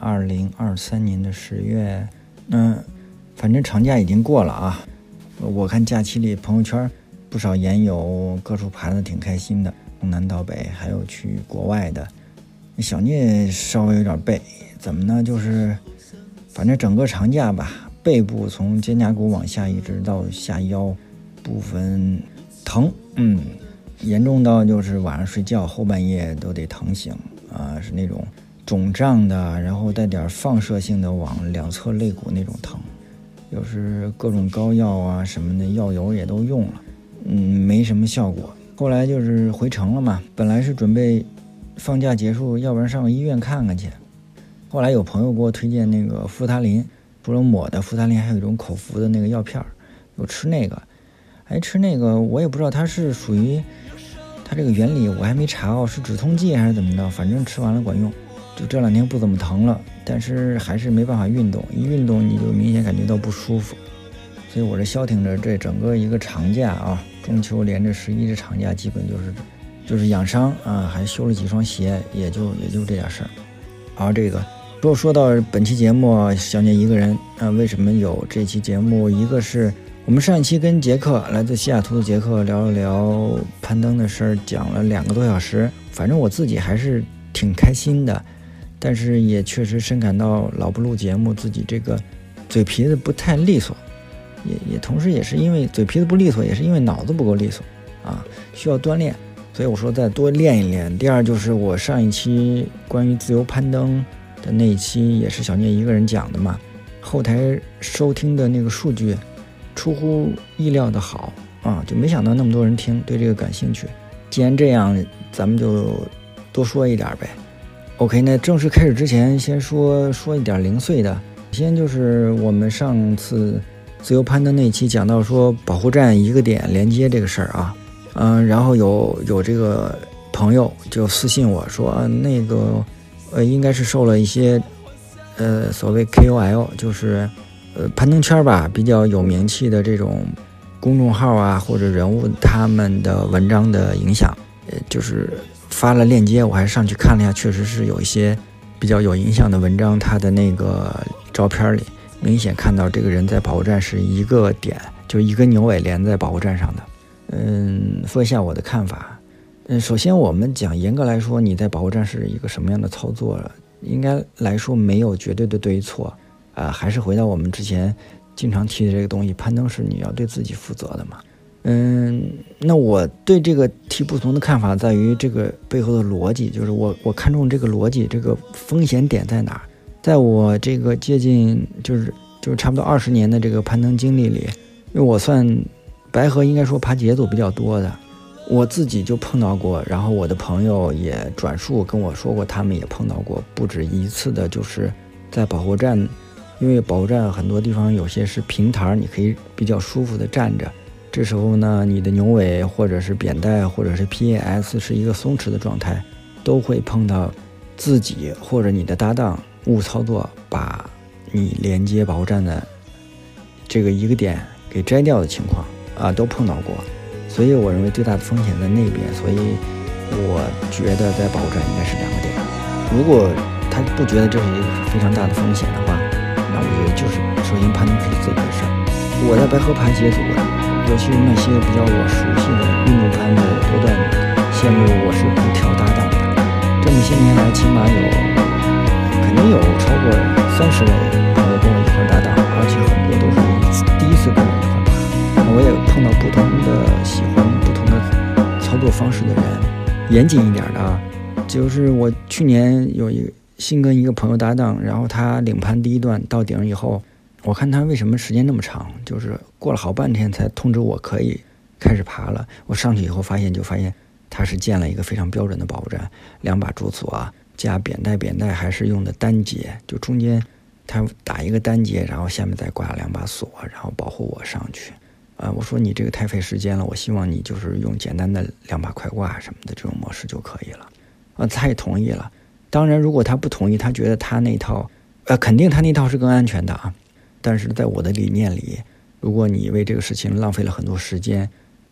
二零二三年的十月，嗯，反正长假已经过了啊。我看假期里朋友圈不少研友各处爬的挺开心的，从南到北，还有去国外的。小聂稍微有点背，怎么呢？就是反正整个长假吧，背部从肩胛骨往下一直到下腰部分疼，嗯，严重到就是晚上睡觉后半夜都得疼醒啊，是那种。肿胀的，然后带点放射性的往两侧肋骨那种疼，又是各种膏药啊什么的药油也都用了，嗯，没什么效果。后来就是回城了嘛，本来是准备放假结束，要不然上医院看看去。后来有朋友给我推荐那个扶他林，除了抹的扶他林，还有一种口服的那个药片儿，我吃那个。哎，吃那个我也不知道它是属于它这个原理，我还没查哦，是止痛剂还是怎么着？反正吃完了管用。就这两天不怎么疼了，但是还是没办法运动。一运动你就明显感觉到不舒服，所以我这消停着这整个一个长假啊，中秋连着十一这长假，基本就是就是养伤啊，还修了几双鞋，也就也就这点事儿。而这个说说到本期节目，小聂一个人啊，为什么有这期节目？一个是我们上一期跟杰克来自西雅图的杰克聊了聊攀登的事儿，讲了两个多小时，反正我自己还是挺开心的。但是也确实深感到老不录节目，自己这个嘴皮子不太利索，也也同时也是因为嘴皮子不利索，也是因为脑子不够利索啊，需要锻炼。所以我说再多练一练。第二就是我上一期关于自由攀登的那一期，也是小聂一个人讲的嘛，后台收听的那个数据出乎意料的好啊，就没想到那么多人听，对这个感兴趣。既然这样，咱们就多说一点呗。OK，那正式开始之前，先说说一点零碎的。先就是我们上次自由攀登那期讲到说保护站一个点连接这个事儿啊，嗯，然后有有这个朋友就私信我说，那个呃应该是受了一些呃所谓 KOL，就是呃攀登圈吧比较有名气的这种公众号啊或者人物他们的文章的影响，呃就是。发了链接，我还上去看了一下，确实是有一些比较有影响的文章。他的那个照片里，明显看到这个人在保护站是一个点，就一根牛尾连在保护站上的。嗯，说一下我的看法。嗯，首先我们讲严格来说，你在保护站是一个什么样的操作，应该来说没有绝对的对错。啊，还是回到我们之前经常提的这个东西，攀登是你要对自己负责的嘛。嗯，那我对这个题不同的看法在于这个背后的逻辑，就是我我看中这个逻辑，这个风险点在哪？在我这个接近就是就是差不多二十年的这个攀登经历里，因为我算白河应该说爬节奏比较多的，我自己就碰到过，然后我的朋友也转述跟我说过，他们也碰到过不止一次的，就是在保护站，因为保护站很多地方有些是平台，你可以比较舒服的站着。这时候呢，你的牛尾或者是扁带或者是 PAS 是一个松弛的状态，都会碰到自己或者你的搭档误操作，把你连接保护站的这个一个点给摘掉的情况啊，都碰到过。所以我认为最大的风险在那边，所以我觉得在保护站应该是两个点。如果他不觉得这是一个非常大的风险的话，那我觉得就是首先攀登是自己的事儿。我在白河爬节组。尤其是那些比较我熟悉的运动攀的多段线路，我是不挑搭档的。这么些年来，起码有肯定有超过三十位朋友跟我一块搭档，而且很多都是第一次跟我一块爬。我也碰到不同的喜欢不同的操作方式的人。严谨一点的，就是我去年有一新跟一个朋友搭档，然后他领攀第一段到顶以后。我看他为什么时间那么长，就是过了好半天才通知我可以开始爬了。我上去以后发现，就发现他是建了一个非常标准的保护站，两把主锁啊，加扁带，扁带还是用的单节，就中间他打一个单节，然后下面再挂两把锁，然后保护我上去。啊，我说你这个太费时间了，我希望你就是用简单的两把快挂什么的这种模式就可以了。啊，他也同意了。当然，如果他不同意，他觉得他那套，呃，肯定他那套是更安全的啊。但是在我的理念里，如果你为这个事情浪费了很多时间，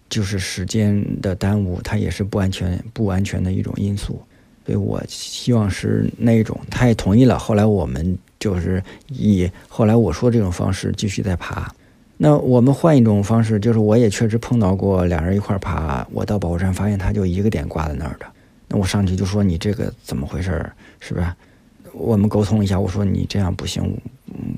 就是时间的耽误，它也是不安全、不安全的一种因素。所以我希望是那种，他也同意了。后来我们就是以后来我说这种方式继续在爬。那我们换一种方式，就是我也确实碰到过两人一块爬，我到保护站发现他就一个点挂在那儿的。那我上去就说你这个怎么回事？是不是？我们沟通一下，我说你这样不行，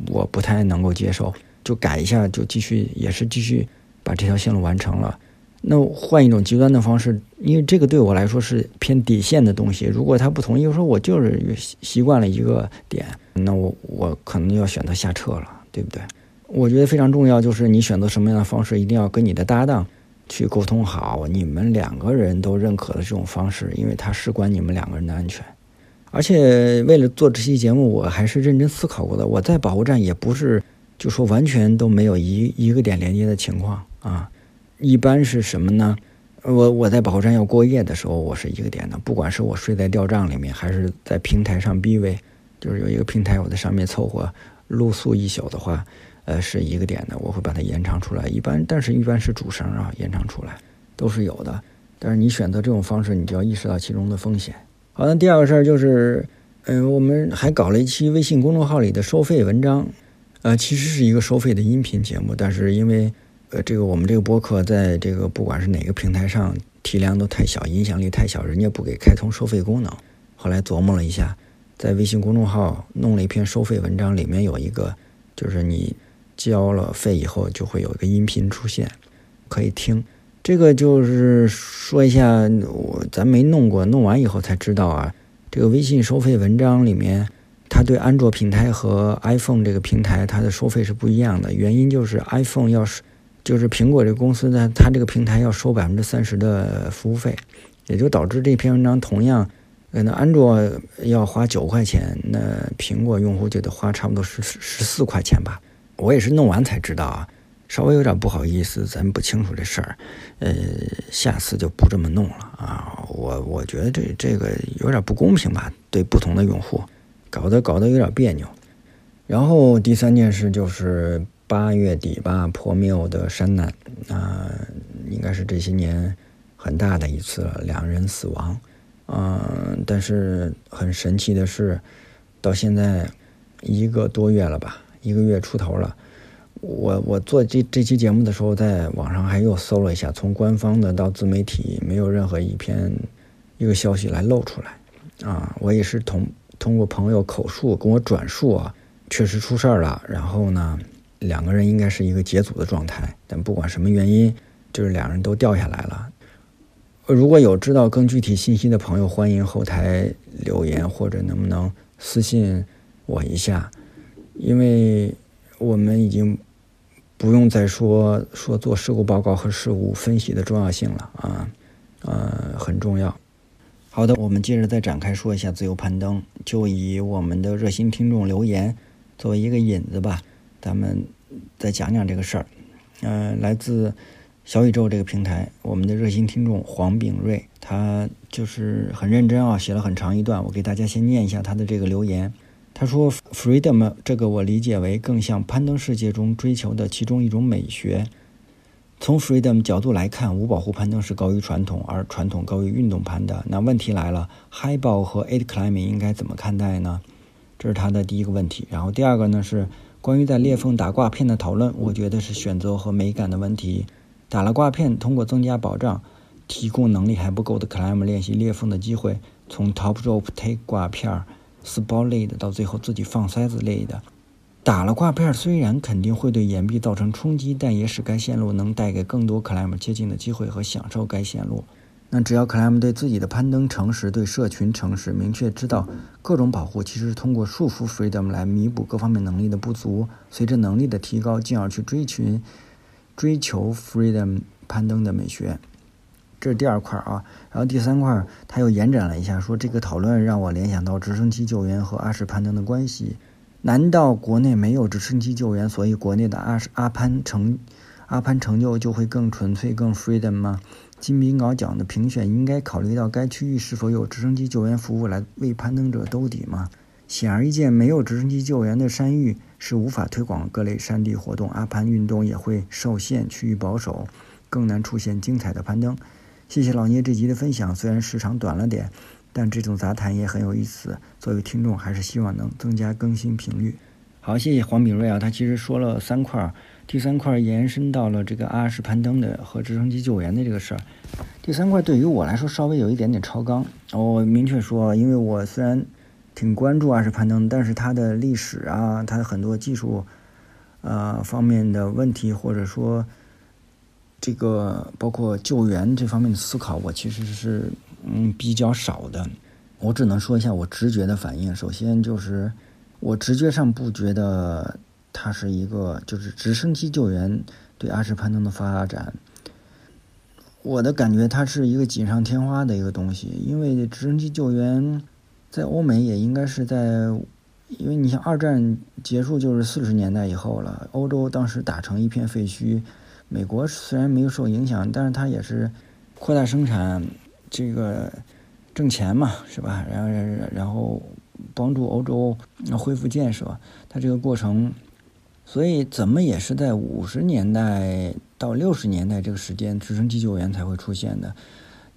我不太能够接受，就改一下，就继续也是继续把这条线路完成了。那换一种极端的方式，因为这个对我来说是偏底线的东西。如果他不同意，我说我就是习惯了一个点，那我我可能要选择下撤了，对不对？我觉得非常重要，就是你选择什么样的方式，一定要跟你的搭档去沟通好，你们两个人都认可的这种方式，因为它事关你们两个人的安全。而且为了做这期节目，我还是认真思考过的。我在保护站也不是就说完全都没有一一个点连接的情况啊。一般是什么呢？我我在保护站要过夜的时候，我是一个点的。不管是我睡在吊帐里面，还是在平台上 B 位，就是有一个平台，我在上面凑合露宿一宿的话，呃，是一个点的。我会把它延长出来。一般，但是一般是主绳啊，延长出来都是有的。但是你选择这种方式，你就要意识到其中的风险。好，那第二个事儿就是，嗯，我们还搞了一期微信公众号里的收费文章，呃，其实是一个收费的音频节目，但是因为。呃，这个我们这个播客在这个不管是哪个平台上，体量都太小，影响力太小，人家不给开通收费功能。后来琢磨了一下，在微信公众号弄了一篇收费文章，里面有一个，就是你交了费以后，就会有一个音频出现，可以听。这个就是说一下，我咱没弄过，弄完以后才知道啊。这个微信收费文章里面，它对安卓平台和 iPhone 这个平台，它的收费是不一样的。原因就是 iPhone 要是就是苹果这个公司呢，它这个平台要收百分之三十的服务费，也就导致这篇文章同样，呃，那安卓要花九块钱，那苹果用户就得花差不多十十四块钱吧。我也是弄完才知道啊，稍微有点不好意思，咱不清楚这事儿，呃，下次就不这么弄了啊。我我觉得这这个有点不公平吧，对不同的用户，搞得搞得有点别扭。然后第三件事就是。八月底吧，破庙的山难，啊，应该是这些年很大的一次了，两人死亡，嗯，但是很神奇的是，到现在一个多月了吧，一个月出头了，我我做这这期节目的时候，在网上还又搜了一下，从官方的到自媒体，没有任何一篇一个消息来露出来，啊，我也是通通过朋友口述跟我转述啊，确实出事儿了，然后呢。两个人应该是一个解组的状态，但不管什么原因，就是两人都掉下来了。如果有知道更具体信息的朋友，欢迎后台留言或者能不能私信我一下，因为我们已经不用再说说做事故报告和事故分析的重要性了啊，呃，很重要。好的，我们接着再展开说一下自由攀登，就以我们的热心听众留言作为一个引子吧。咱们再讲讲这个事儿，嗯，来自小宇宙这个平台，我们的热心听众黄炳瑞，他就是很认真啊，写了很长一段，我给大家先念一下他的这个留言。他说：“freedom 这个我理解为更像攀登世界中追求的其中一种美学。从 freedom 角度来看，无保护攀登是高于传统，而传统高于运动攀的。那问题来了，highball 和 aid climbing 应该怎么看待呢？这是他的第一个问题。然后第二个呢是。”关于在裂缝打挂片的讨论，我觉得是选择和美感的问题。打了挂片，通过增加保障，提供能力还不够的 climb 练习裂缝的机会。从 top rope take 挂片儿、spot lead 到最后自己放塞子类的，打了挂片虽然肯定会对岩壁造成冲击，但也使该线路能带给更多 climber 接近的机会和享受该线路。那只要克莱姆对自己的攀登诚实，对社群诚实，明确知道各种保护其实是通过束缚 freedom 来弥补各方面能力的不足，随着能力的提高，进而去追寻追求 freedom 攀登的美学。这是第二块啊，然后第三块他又延展了一下，说这个讨论让我联想到直升机救援和阿什攀登的关系。难道国内没有直升机救援，所以国内的阿阿攀成阿攀成就就会更纯粹、更 freedom 吗？金冰镐奖的评选应该考虑到该区域是否有直升机救援服务来为攀登者兜底吗？显而易见，没有直升机救援的山域是无法推广各类山地活动，阿攀运动也会受限，区域保守，更难出现精彩的攀登。谢谢老聂这集的分享，虽然时长短了点，但这种杂谈也很有意思。作为听众，还是希望能增加更新频率。好，谢谢黄炳瑞啊，他其实说了三块，第三块延伸到了这个阿什攀登的和直升机救援的这个事儿。第三块对于我来说稍微有一点点超纲，我明确说，因为我虽然挺关注阿什攀登，但是它的历史啊，它的很多技术呃方面的问题，或者说这个包括救援这方面的思考，我其实是。嗯，比较少的，我只能说一下我直觉的反应。首先就是，我直觉上不觉得它是一个，就是直升机救援对阿什攀登的发展，我的感觉它是一个锦上添花的一个东西。因为直升机救援在欧美也应该是在，因为你像二战结束就是四十年代以后了，欧洲当时打成一片废墟，美国虽然没有受影响，但是它也是扩大生产。这个挣钱嘛，是吧？然后然后帮助欧洲恢复建设，它这个过程，所以怎么也是在五十年代到六十年代这个时间，直升机救援才会出现的。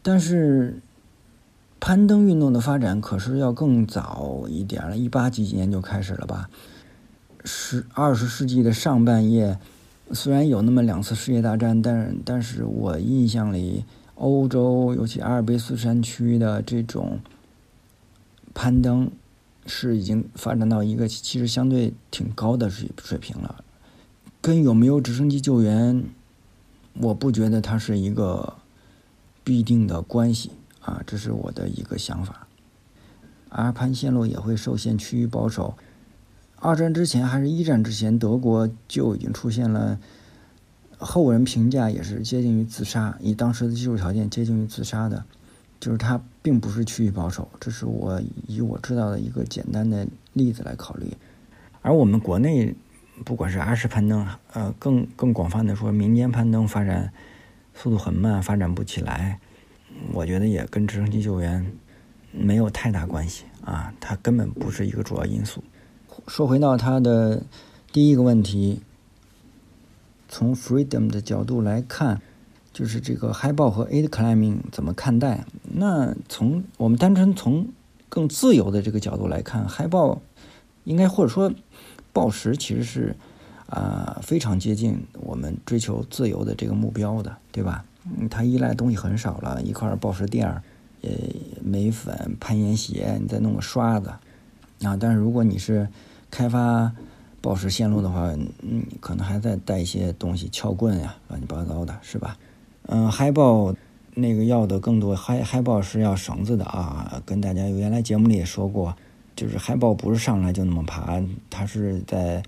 但是攀登运动的发展可是要更早一点了，一八几几年就开始了吧？十二十世纪的上半叶，虽然有那么两次世界大战，但但是我印象里。欧洲，尤其阿尔卑斯山区的这种攀登，是已经发展到一个其实相对挺高的水水平了。跟有没有直升机救援，我不觉得它是一个必定的关系啊，这是我的一个想法。阿攀线路也会受限，趋于保守。二战之前还是一战之前，德国就已经出现了。后人评价也是接近于自杀，以当时的技术条件接近于自杀的，就是它并不是趋于保守。这是我以我知道的一个简单的例子来考虑。而我们国内，不管是阿什攀登，呃，更更广泛的说，民间攀登发展速度很慢，发展不起来。我觉得也跟直升机救援没有太大关系啊，它根本不是一个主要因素。说回到它的第一个问题。从 freedom 的角度来看，就是这个 high 报和 aid climbing 怎么看待？那从我们单纯从更自由的这个角度来看，high 报应该或者说报时其实是啊非常接近我们追求自由的这个目标的，对吧？嗯，它依赖东西很少了，一块报时垫儿，呃，镁粉、攀岩鞋，你再弄个刷子啊。但是如果你是开发宝石线路的话，嗯，可能还在带一些东西，撬棍呀，乱七八糟的，是吧？嗯，嗨豹那个要的更多，嗨嗨豹是要绳子的啊。跟大家原来节目里也说过，就是嗨豹不是上来就那么爬，它是在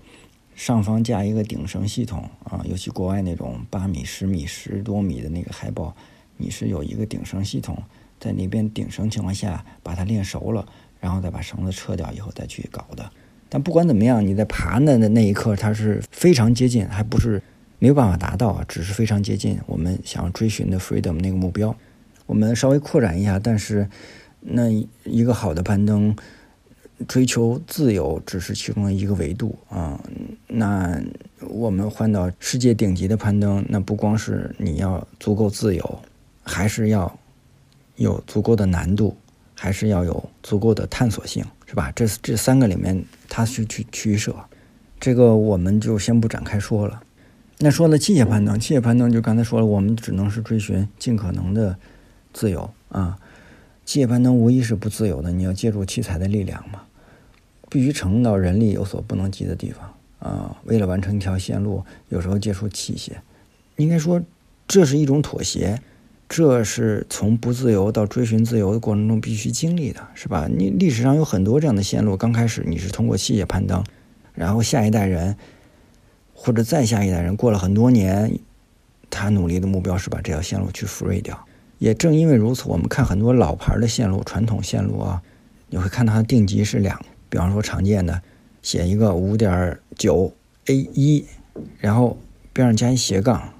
上方架一个顶绳系统啊。尤其国外那种八米、十米、十多米的那个嗨豹，你是有一个顶绳系统，在那边顶绳情况下把它练熟了，然后再把绳子撤掉以后再去搞的。但不管怎么样，你在爬的的那一刻，它是非常接近，还不是没有办法达到，只是非常接近我们想要追寻的 freedom 那个目标。我们稍微扩展一下，但是那一个好的攀登，追求自由只是其中的一个维度啊。那我们换到世界顶级的攀登，那不光是你要足够自由，还是要有足够的难度，还是要有足够的探索性。是吧？这这三个里面，它是去取舍，这个我们就先不展开说了。那说了器械攀登，器械攀登就刚才说了，我们只能是追寻尽可能的自由啊。器械攀登无疑是不自由的，你要借助器材的力量嘛，必须承到人力有所不能及的地方啊。为了完成一条线路，有时候借助器械，应该说这是一种妥协。这是从不自由到追寻自由的过程中必须经历的，是吧？你历史上有很多这样的线路，刚开始你是通过器械攀登，然后下一代人或者再下一代人过了很多年，他努力的目标是把这条线路去 free 掉。也正因为如此，我们看很多老牌的线路、传统线路啊，你会看到它定级是两，比方说常见的写一个五点九 A 一，然后边上加一斜杠。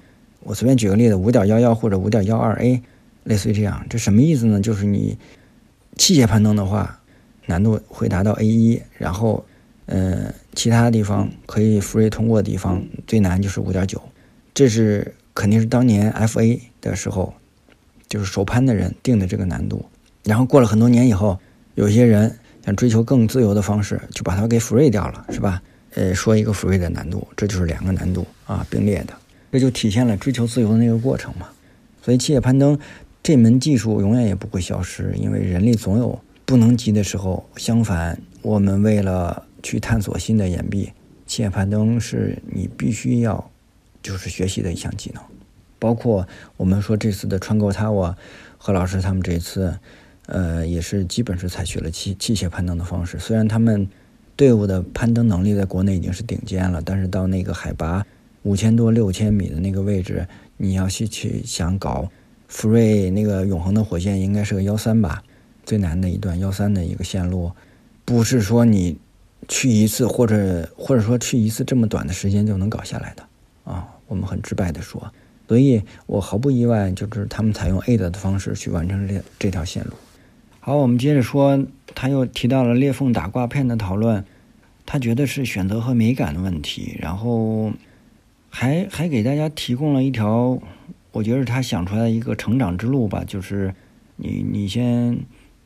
我随便举个例子，五点幺幺或者五点幺二 A，类似于这样，这什么意思呢？就是你器械攀登的话，难度会达到 A 一，然后，呃，其他地方可以 free 通过的地方，最难就是五点九。这是肯定是当年 FA 的时候，就是手攀的人定的这个难度。然后过了很多年以后，有些人想追求更自由的方式，就把它给 free 掉了，是吧？呃，说一个 free 的难度，这就是两个难度啊并列的，这就体现了追求自由的那个过程嘛。所以，器械攀登这门技术永远也不会消失，因为人类总有不能及的时候。相反，我们为了去探索新的岩壁，器械攀登是你必须要就是学习的一项技能。包括我们说这次的川沟塔瓦，何老师他们这次，呃，也是基本是采取了器器械攀登的方式，虽然他们。队伍的攀登能力在国内已经是顶尖了，但是到那个海拔五千多、六千米的那个位置，你要去去想搞 free 那个永恒的火线，应该是个幺三吧，最难的一段幺三的一个线路，不是说你去一次或者或者说去一次这么短的时间就能搞下来的啊。我们很直白的说，所以我毫不意外，就是他们采用 A 的的方式去完成这这条线路。好，我们接着说，他又提到了裂缝打挂片的讨论，他觉得是选择和美感的问题，然后还还给大家提供了一条，我觉得他想出来的一个成长之路吧，就是你你先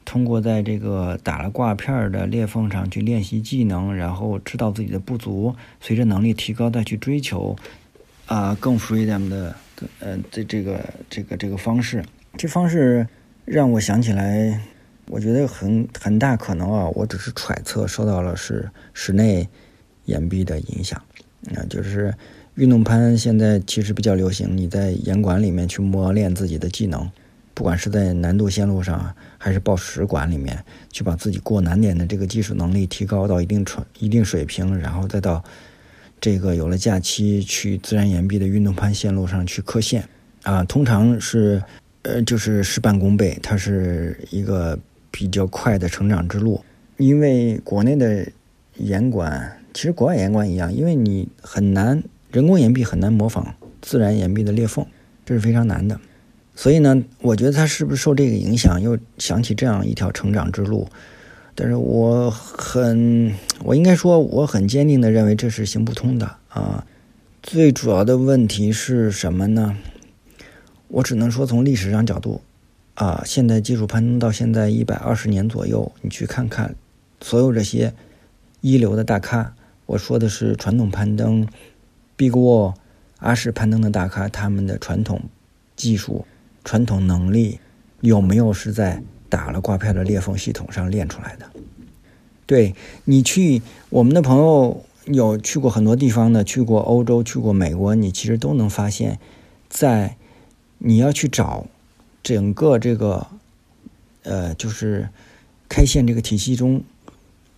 通过在这个打了挂片的裂缝上去练习技能，然后知道自己的不足，随着能力提高再去追求啊更 freedom 的呃这这个这个这个方式，这方式让我想起来。我觉得很很大可能啊，我只是揣测，受到了是室内岩壁的影响。啊，就是运动攀现在其实比较流行，你在岩馆里面去磨练自己的技能，不管是在难度线路上，还是报石馆里面，去把自己过难点的这个技术能力提高到一定水一定水平，然后再到这个有了假期去自然岩壁的运动攀线路上去刻线。啊，通常是呃就是事半功倍，它是一个。比较快的成长之路，因为国内的岩馆其实国外岩馆一样，因为你很难人工岩壁很难模仿自然岩壁的裂缝，这是非常难的。所以呢，我觉得他是不是受这个影响，又想起这样一条成长之路？但是我很，我应该说我很坚定的认为这是行不通的啊。最主要的问题是什么呢？我只能说从历史上角度。啊，现代技术攀登到现在一百二十年左右，你去看看，所有这些一流的大咖，我说的是传统攀登，Big w a l、阿什攀登的大咖，他们的传统技术、传统能力有没有是在打了挂票的裂缝系统上练出来的？对你去，我们的朋友有去过很多地方的，去过欧洲，去过美国，你其实都能发现，在你要去找。整个这个，呃，就是开线这个体系中，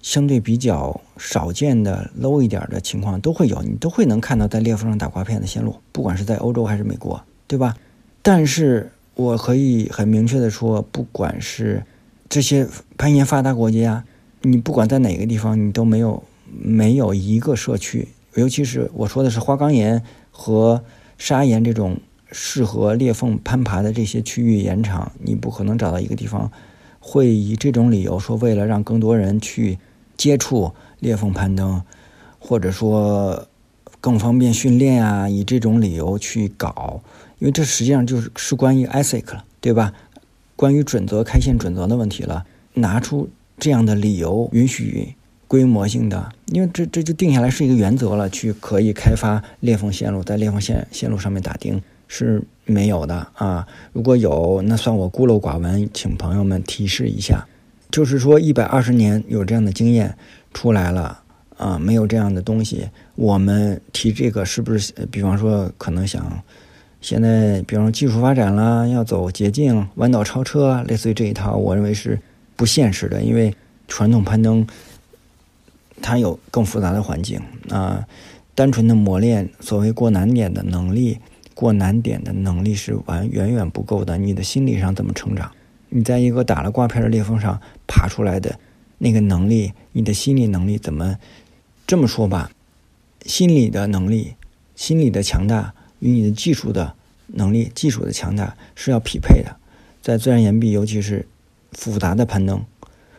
相对比较少见的 low 一点的情况都会有，你都会能看到在裂缝上打刮片的线路，不管是在欧洲还是美国，对吧？但是我可以很明确的说，不管是这些攀岩发达国家，你不管在哪个地方，你都没有没有一个社区，尤其是我说的是花岗岩和砂岩这种。适合裂缝攀爬的这些区域岩场，你不可能找到一个地方会以这种理由说，为了让更多人去接触裂缝攀登，或者说更方便训练啊，以这种理由去搞，因为这实际上就是是关于 ethic 了，对吧？关于准则、开线准则的问题了。拿出这样的理由，允许规模性的，因为这这就定下来是一个原则了，去可以开发裂缝线路，在裂缝线线路上面打钉。是没有的啊！如果有，那算我孤陋寡闻，请朋友们提示一下。就是说，一百二十年有这样的经验出来了啊，没有这样的东西，我们提这个是不是？比方说，可能想现在，比方说技术发展啦，要走捷径、弯道超车，类似于这一套，我认为是不现实的，因为传统攀登它有更复杂的环境啊，单纯的磨练所谓过难点的能力。过难点的能力是完远远不够的。你的心理上怎么成长？你在一个打了挂片的裂缝上爬出来的那个能力，你的心理能力怎么这么说吧？心理的能力、心理的强大与你的技术的能力、技术的强大是要匹配的。在自然岩壁，尤其是复杂的攀登，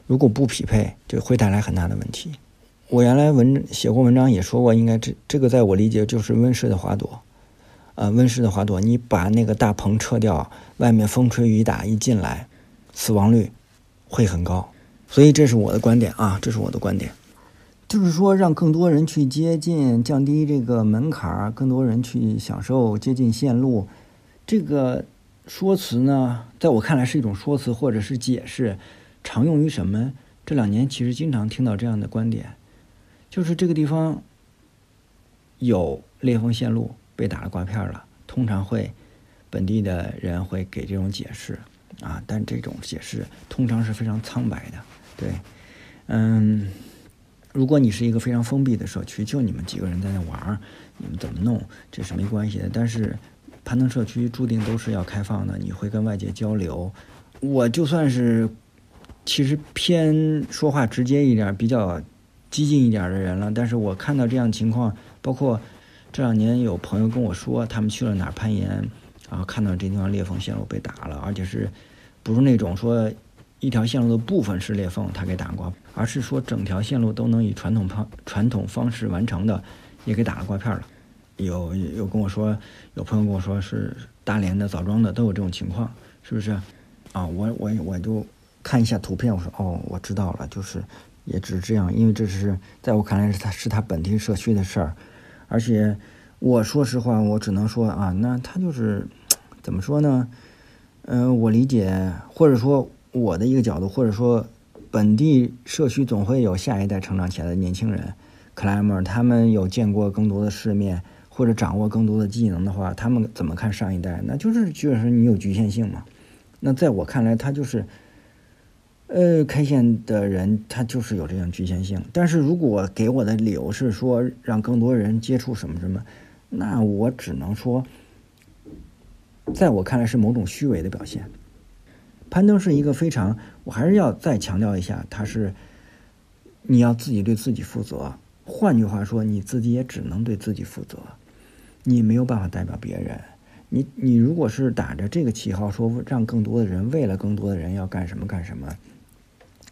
如果不匹配，就会带来很大的问题。我原来文写过文章也说过，应该这这个在我理解就是温室的花朵。呃，温室的花朵，你把那个大棚撤掉，外面风吹雨打一进来，死亡率会很高。所以这是我的观点啊，这是我的观点，就是说让更多人去接近，降低这个门槛，更多人去享受接近线路。这个说辞呢，在我看来是一种说辞或者是解释，常用于什么？这两年其实经常听到这样的观点，就是这个地方有裂缝线路被打了刮片了，通常会本地的人会给这种解释啊，但这种解释通常是非常苍白的。对，嗯，如果你是一个非常封闭的社区，就你们几个人在那玩，你们怎么弄这是没关系的。但是攀登社区注定都是要开放的，你会跟外界交流。我就算是。其实偏说话直接一点、比较激进一点的人了，但是我看到这样情况，包括这两年有朋友跟我说，他们去了哪儿攀岩，然后看到这地方裂缝线路被打了，而且是不是那种说一条线路的部分是裂缝，他给打过，而是说整条线路都能以传统方传统方式完成的，也给打了刮片了。有有跟我说，有朋友跟我说是大连的、枣庄的都有这种情况，是不是？啊，我我我就。看一下图片，我说哦，我知道了，就是也只是这样，因为这是在我看来是他是他本地社区的事儿，而且我说实话，我只能说啊，那他就是怎么说呢？嗯，我理解，或者说我的一个角度，或者说本地社区总会有下一代成长起来的年轻人，climber，他们有见过更多的世面，或者掌握更多的技能的话，他们怎么看上一代？那就是就是你有局限性嘛。那在我看来，他就是。呃，开线的人他就是有这样局限性，但是如果给我的理由是说让更多人接触什么什么，那我只能说，在我看来是某种虚伪的表现。攀登是一个非常，我还是要再强调一下，它是你要自己对自己负责。换句话说，你自己也只能对自己负责，你没有办法代表别人。你你如果是打着这个旗号说让更多的人为了更多的人要干什么干什么。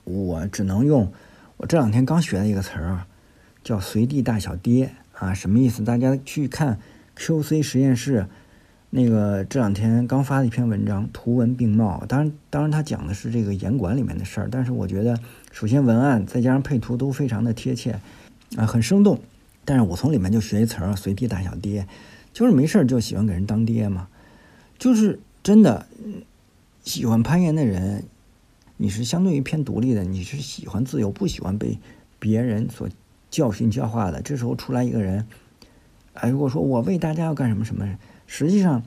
我只能用我这两天刚学的一个词儿啊，叫“随地大小跌”啊，什么意思？大家去看 QC 实验室那个这两天刚发了一篇文章，图文并茂。当然，当然他讲的是这个严管里面的事儿，但是我觉得首先文案再加上配图都非常的贴切啊，很生动。但是我从里面就学一词儿“随地大小跌”，就是没事儿就喜欢给人当爹嘛，就是真的喜欢攀岩的人。你是相对于偏独立的，你是喜欢自由，不喜欢被别人所教训教化的。这时候出来一个人，哎，如果说我为大家要干什么什么，实际上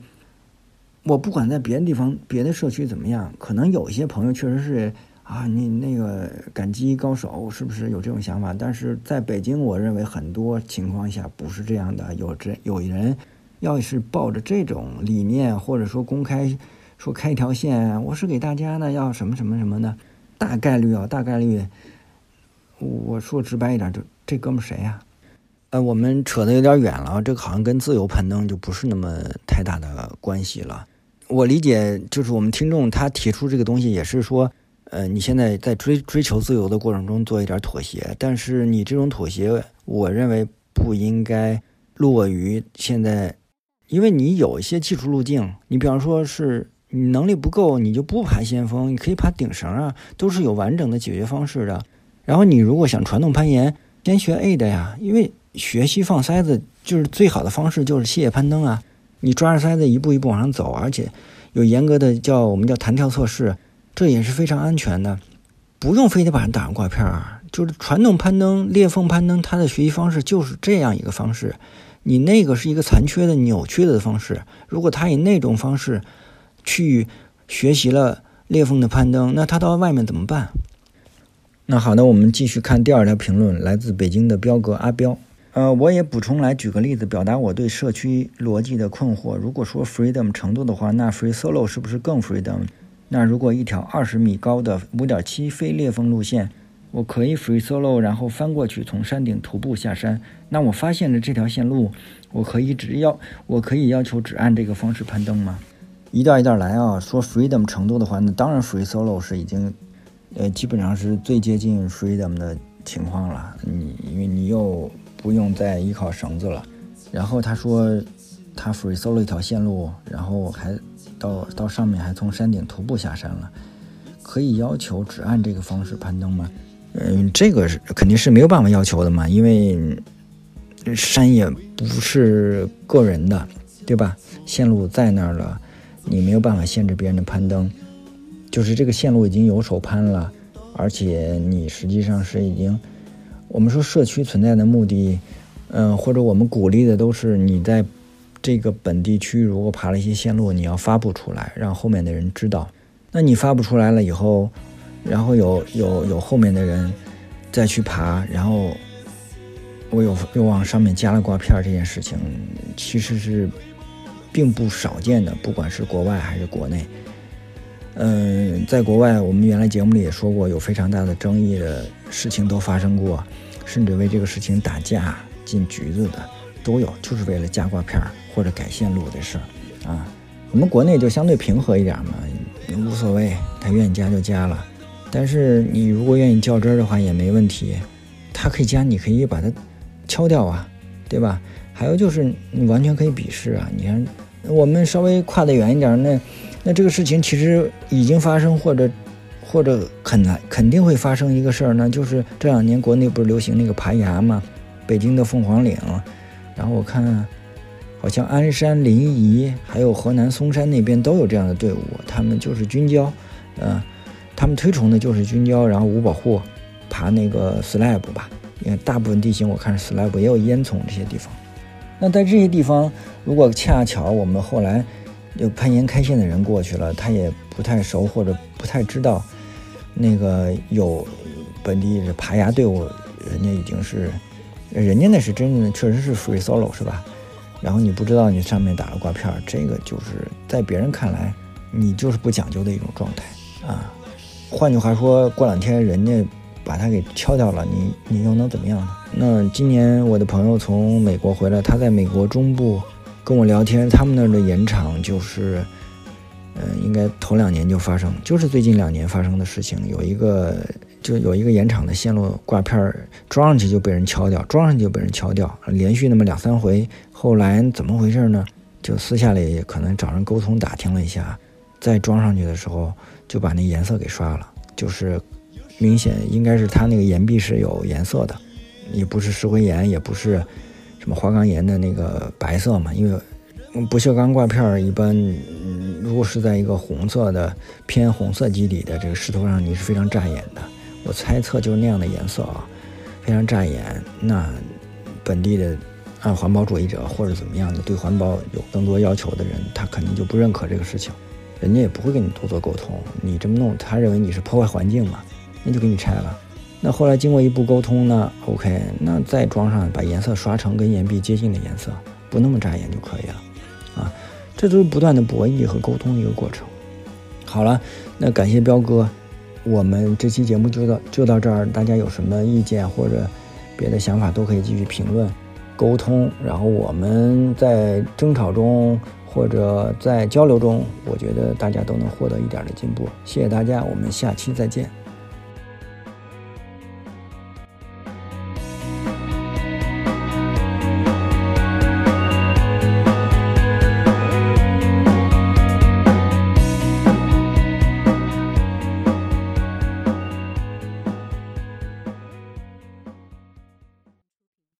我不管在别的地方、别的社区怎么样，可能有一些朋友确实是啊，你那个感激高手是不是有这种想法？但是在北京，我认为很多情况下不是这样的。有这有人要是抱着这种理念，或者说公开。说开一条线，我是给大家呢，要什么什么什么的，大概率啊，大概率，我说直白一点，就这哥们谁呀？呃，我们扯得有点远了，这个好像跟自由攀登就不是那么太大的关系了。我理解，就是我们听众他提出这个东西，也是说，呃，你现在在追追求自由的过程中做一点妥协，但是你这种妥协，我认为不应该落于现在，因为你有一些技术路径，你比方说是。你能力不够，你就不爬先锋，你可以爬顶绳啊，都是有完整的解决方式的。然后你如果想传统攀岩，先学 A 的呀，因为学习放塞子就是最好的方式，就是器械攀登啊。你抓着塞子一步一步往上走，而且有严格的叫我们叫弹跳测试，这也是非常安全的，不用非得把人打上挂片儿。就是传统攀登、裂缝攀登，它的学习方式就是这样一个方式。你那个是一个残缺的、扭曲的方式，如果他以那种方式。去学习了裂缝的攀登，那他到外面怎么办？那好的，我们继续看第二条评论，来自北京的彪哥阿彪。呃，我也补充来举个例子，表达我对社区逻辑的困惑。如果说 freedom 程度的话，那 free solo 是不是更 freedom？那如果一条二十米高的五点七非裂缝路线，我可以 free solo，然后翻过去从山顶徒步下山，那我发现了这条线路，我可以只要我可以要求只按这个方式攀登吗？一段一段来啊，说 freedom 程度的话，那当然 free solo 是已经，呃，基本上是最接近 freedom 的情况了。你因为你又不用再依靠绳子了。然后他说，他 free solo 一条线路，然后还到到上面还从山顶徒步下山了。可以要求只按这个方式攀登吗？嗯，这个是肯定是没有办法要求的嘛，因为山也不是个人的，对吧？线路在那儿了，你没有办法限制别人的攀登。就是这个线路已经有手攀了，而且你实际上是已经，我们说社区存在的目的，嗯，或者我们鼓励的都是你在这个本地区如果爬了一些线路，你要发布出来，让后面的人知道。那你发布出来了以后，然后有有有后面的人再去爬，然后我有又往上面加了挂片，这件事情其实是并不少见的，不管是国外还是国内。嗯，在国外，我们原来节目里也说过，有非常大的争议的事情都发生过，甚至为这个事情打架、进局子的都有，就是为了加挂片或者改线路的事儿啊。我们国内就相对平和一点嘛。无所谓，他愿意加就加了。但是你如果愿意较真的话也没问题，他可以加，你可以把它敲掉啊，对吧？还有就是你完全可以鄙视啊。你看，我们稍微跨得远一点，那那这个事情其实已经发生，或者或者很难肯定会发生一个事儿呢，就是这两年国内不是流行那个爬崖吗？北京的凤凰岭，然后我看。好像鞍山、临沂，还有河南嵩山那边都有这样的队伍，他们就是军交，嗯，他们推崇的就是军交，然后无保护，爬那个 slab 吧。因为大部分地形我看是 slab，也有烟囱这些地方。那在这些地方，如果恰巧我们后来有攀岩开线的人过去了，他也不太熟或者不太知道，那个有本地的爬崖队伍，人家已经是，人家那是真的，确实是 free solo 是吧？然后你不知道你上面打了挂片，这个就是在别人看来，你就是不讲究的一种状态啊。换句话说，过两天人家把它给敲掉了，你你又能怎么样呢？那今年我的朋友从美国回来，他在美国中部跟我聊天，他们那儿的盐场就是，嗯，应该头两年就发生，就是最近两年发生的事情，有一个。就有一个盐场的线路挂片装上去就被人敲掉，装上去就被人敲掉，连续那么两三回。后来怎么回事呢？就私下里可能找人沟通打听了一下，再装上去的时候就把那颜色给刷了，就是明显应该是它那个岩壁是有颜色的，也不是石灰岩，也不是什么花岗岩的那个白色嘛。因为不锈钢挂片一般，如果是在一个红色的偏红色基底的这个石头上，你是非常扎眼的。我猜测就是那样的颜色啊，非常扎眼。那本地的按环保主义者或者怎么样的对环保有更多要求的人，他肯定就不认可这个事情，人家也不会跟你多做沟通。你这么弄，他认为你是破坏环境嘛，那就给你拆了。那后来经过一步沟通呢，OK，那再装上把颜色刷成跟岩壁接近的颜色，不那么扎眼就可以了。啊，这都是不断的博弈和沟通的一个过程。好了，那感谢彪哥。我们这期节目就到就到这儿，大家有什么意见或者别的想法都可以继续评论、沟通。然后我们在争吵中或者在交流中，我觉得大家都能获得一点的进步。谢谢大家，我们下期再见。